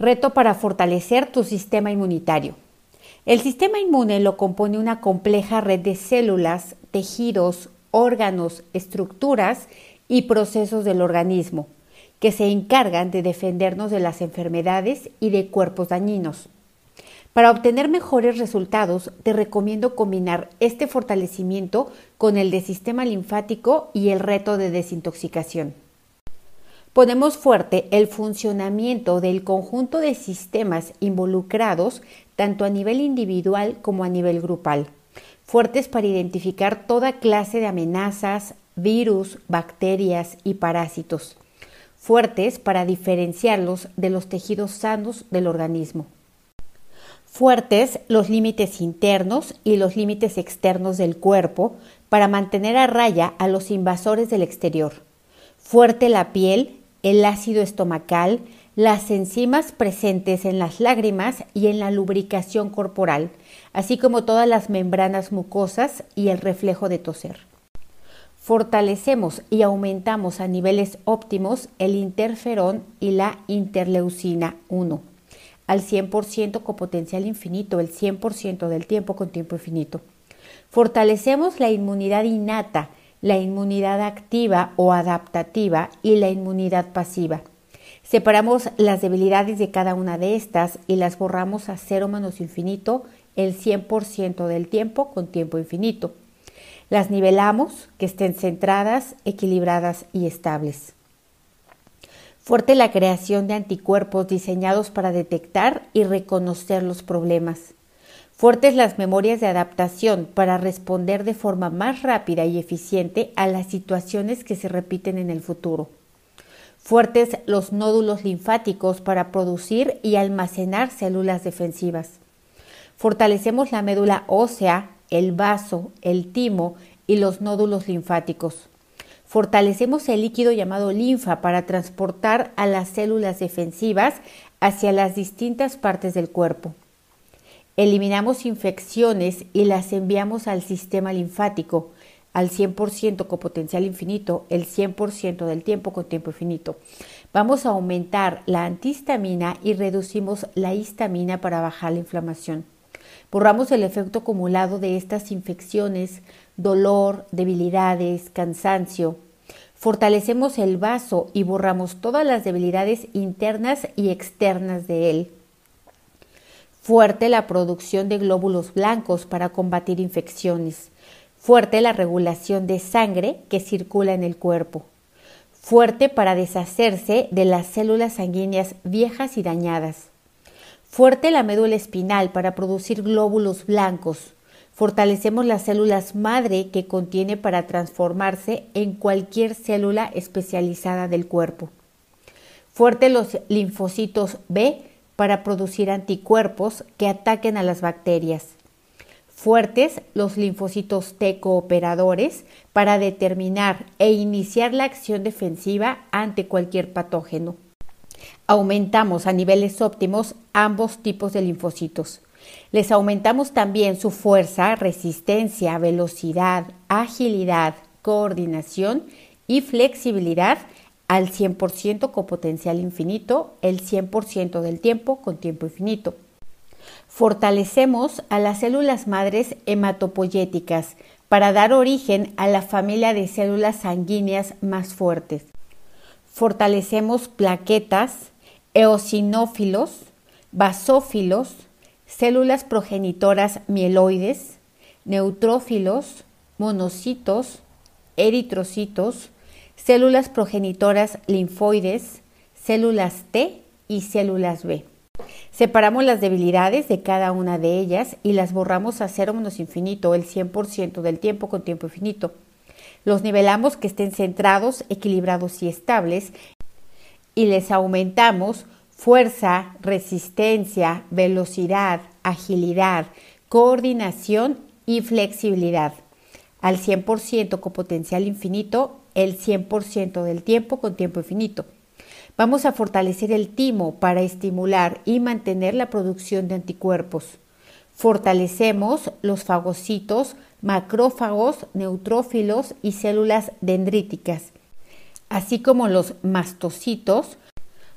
Reto para fortalecer tu sistema inmunitario. El sistema inmune lo compone una compleja red de células, tejidos, órganos, estructuras y procesos del organismo, que se encargan de defendernos de las enfermedades y de cuerpos dañinos. Para obtener mejores resultados, te recomiendo combinar este fortalecimiento con el de sistema linfático y el reto de desintoxicación. Ponemos fuerte el funcionamiento del conjunto de sistemas involucrados tanto a nivel individual como a nivel grupal, fuertes para identificar toda clase de amenazas, virus, bacterias y parásitos, fuertes para diferenciarlos de los tejidos sanos del organismo. Fuertes los límites internos y los límites externos del cuerpo para mantener a raya a los invasores del exterior. Fuerte la piel el ácido estomacal, las enzimas presentes en las lágrimas y en la lubricación corporal, así como todas las membranas mucosas y el reflejo de toser. Fortalecemos y aumentamos a niveles óptimos el interferón y la interleucina 1 al 100% con potencial infinito, el 100% del tiempo con tiempo infinito. Fortalecemos la inmunidad innata, la inmunidad activa o adaptativa y la inmunidad pasiva. Separamos las debilidades de cada una de estas y las borramos a cero menos infinito el 100% del tiempo con tiempo infinito. Las nivelamos que estén centradas, equilibradas y estables. Fuerte la creación de anticuerpos diseñados para detectar y reconocer los problemas. Fuertes las memorias de adaptación para responder de forma más rápida y eficiente a las situaciones que se repiten en el futuro. Fuertes los nódulos linfáticos para producir y almacenar células defensivas. Fortalecemos la médula ósea, el vaso, el timo y los nódulos linfáticos. Fortalecemos el líquido llamado linfa para transportar a las células defensivas hacia las distintas partes del cuerpo. Eliminamos infecciones y las enviamos al sistema linfático al 100% con potencial infinito, el 100% del tiempo con tiempo infinito. Vamos a aumentar la antihistamina y reducimos la histamina para bajar la inflamación. Borramos el efecto acumulado de estas infecciones, dolor, debilidades, cansancio. Fortalecemos el vaso y borramos todas las debilidades internas y externas de él fuerte la producción de glóbulos blancos para combatir infecciones, fuerte la regulación de sangre que circula en el cuerpo, fuerte para deshacerse de las células sanguíneas viejas y dañadas, fuerte la médula espinal para producir glóbulos blancos, fortalecemos las células madre que contiene para transformarse en cualquier célula especializada del cuerpo. Fuerte los linfocitos B para producir anticuerpos que ataquen a las bacterias. Fuertes los linfocitos T cooperadores para determinar e iniciar la acción defensiva ante cualquier patógeno. Aumentamos a niveles óptimos ambos tipos de linfocitos. Les aumentamos también su fuerza, resistencia, velocidad, agilidad, coordinación y flexibilidad al 100% con potencial infinito, el 100% del tiempo con tiempo infinito. Fortalecemos a las células madres hematopoyéticas para dar origen a la familia de células sanguíneas más fuertes. Fortalecemos plaquetas, eosinófilos, basófilos, células progenitoras mieloides, neutrófilos, monocitos, eritrocitos, células progenitoras linfoides, células T y células B. Separamos las debilidades de cada una de ellas y las borramos a cero menos infinito, el 100% del tiempo con tiempo infinito. Los nivelamos que estén centrados, equilibrados y estables y les aumentamos fuerza, resistencia, velocidad, agilidad, coordinación y flexibilidad al 100% con potencial infinito el 100% del tiempo con tiempo infinito. Vamos a fortalecer el timo para estimular y mantener la producción de anticuerpos. Fortalecemos los fagocitos, macrófagos, neutrófilos y células dendríticas, así como los mastocitos,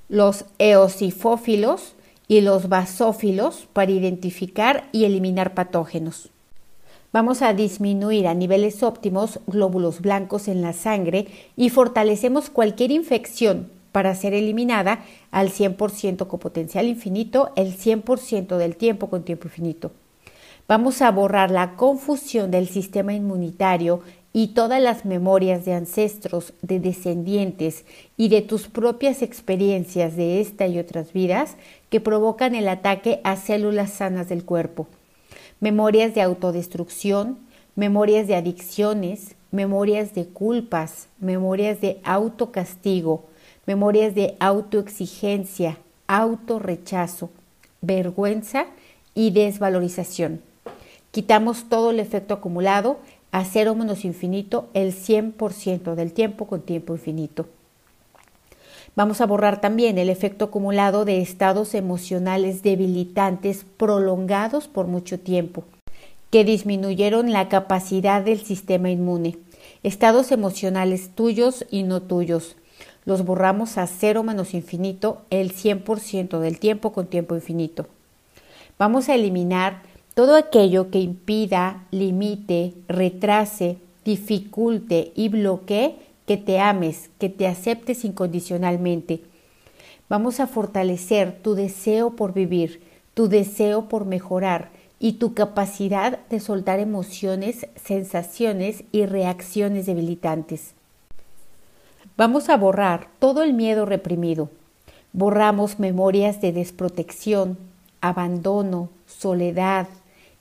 los eosifófilos y los basófilos para identificar y eliminar patógenos. Vamos a disminuir a niveles óptimos glóbulos blancos en la sangre y fortalecemos cualquier infección para ser eliminada al 100% con potencial infinito el 100% del tiempo con tiempo infinito. Vamos a borrar la confusión del sistema inmunitario y todas las memorias de ancestros, de descendientes y de tus propias experiencias de esta y otras vidas que provocan el ataque a células sanas del cuerpo. Memorias de autodestrucción, memorias de adicciones, memorias de culpas, memorias de autocastigo, memorias de autoexigencia, autorrechazo, vergüenza y desvalorización. Quitamos todo el efecto acumulado a cero menos infinito el 100% del tiempo con tiempo infinito. Vamos a borrar también el efecto acumulado de estados emocionales debilitantes prolongados por mucho tiempo, que disminuyeron la capacidad del sistema inmune. Estados emocionales tuyos y no tuyos. Los borramos a cero menos infinito el 100% del tiempo con tiempo infinito. Vamos a eliminar todo aquello que impida, limite, retrase, dificulte y bloquee que te ames, que te aceptes incondicionalmente. Vamos a fortalecer tu deseo por vivir, tu deseo por mejorar y tu capacidad de soltar emociones, sensaciones y reacciones debilitantes. Vamos a borrar todo el miedo reprimido. Borramos memorias de desprotección, abandono, soledad,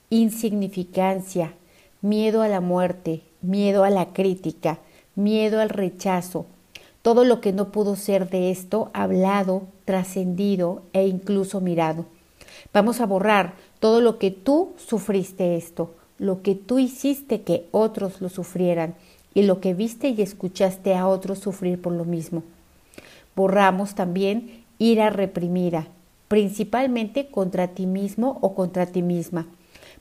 insignificancia, miedo a la muerte, miedo a la crítica, miedo al rechazo, todo lo que no pudo ser de esto hablado, trascendido e incluso mirado. Vamos a borrar todo lo que tú sufriste esto, lo que tú hiciste que otros lo sufrieran y lo que viste y escuchaste a otros sufrir por lo mismo. Borramos también ira reprimida, principalmente contra ti mismo o contra ti misma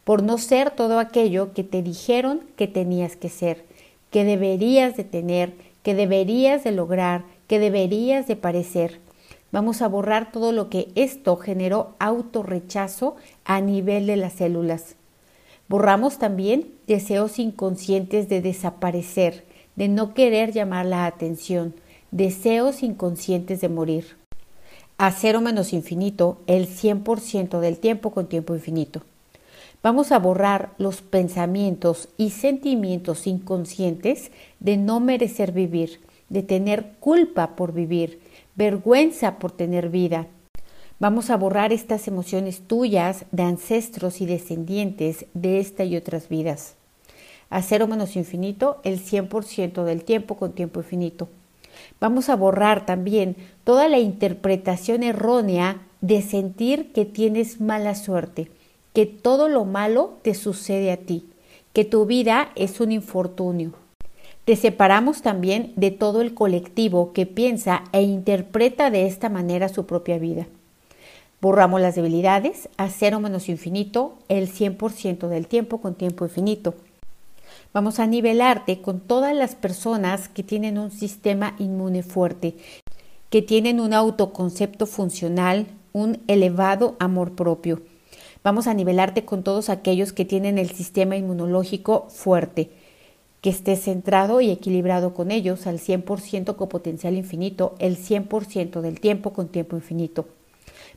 por no ser todo aquello que te dijeron que tenías que ser, que deberías de tener, que deberías de lograr, que deberías de parecer. Vamos a borrar todo lo que esto generó autorrechazo a nivel de las células. Borramos también deseos inconscientes de desaparecer, de no querer llamar la atención, deseos inconscientes de morir. A cero menos infinito, el 100% del tiempo con tiempo infinito. Vamos a borrar los pensamientos y sentimientos inconscientes de no merecer vivir, de tener culpa por vivir, vergüenza por tener vida. Vamos a borrar estas emociones tuyas de ancestros y descendientes de esta y otras vidas. A cero menos infinito, el 100% del tiempo con tiempo infinito. Vamos a borrar también toda la interpretación errónea de sentir que tienes mala suerte que todo lo malo te sucede a ti, que tu vida es un infortunio. Te separamos también de todo el colectivo que piensa e interpreta de esta manera su propia vida. Borramos las debilidades a cero menos infinito el 100% del tiempo con tiempo infinito. Vamos a nivelarte con todas las personas que tienen un sistema inmune fuerte, que tienen un autoconcepto funcional, un elevado amor propio Vamos a nivelarte con todos aquellos que tienen el sistema inmunológico fuerte, que esté centrado y equilibrado con ellos al 100% con potencial infinito, el 100% del tiempo con tiempo infinito.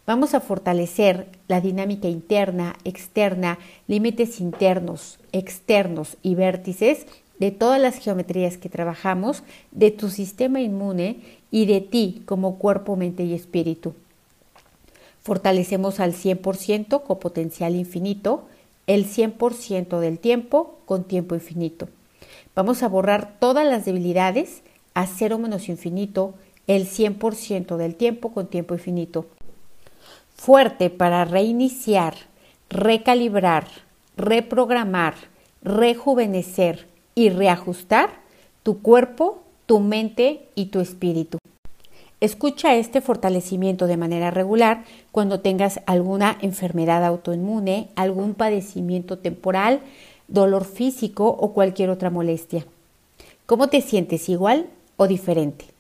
Vamos a fortalecer la dinámica interna, externa, límites internos, externos y vértices de todas las geometrías que trabajamos, de tu sistema inmune y de ti como cuerpo, mente y espíritu. Fortalecemos al 100% con potencial infinito, el 100% del tiempo con tiempo infinito. Vamos a borrar todas las debilidades a cero menos infinito, el 100% del tiempo con tiempo infinito. Fuerte para reiniciar, recalibrar, reprogramar, rejuvenecer y reajustar tu cuerpo, tu mente y tu espíritu. Escucha este fortalecimiento de manera regular cuando tengas alguna enfermedad autoinmune, algún padecimiento temporal, dolor físico o cualquier otra molestia. ¿Cómo te sientes igual o diferente?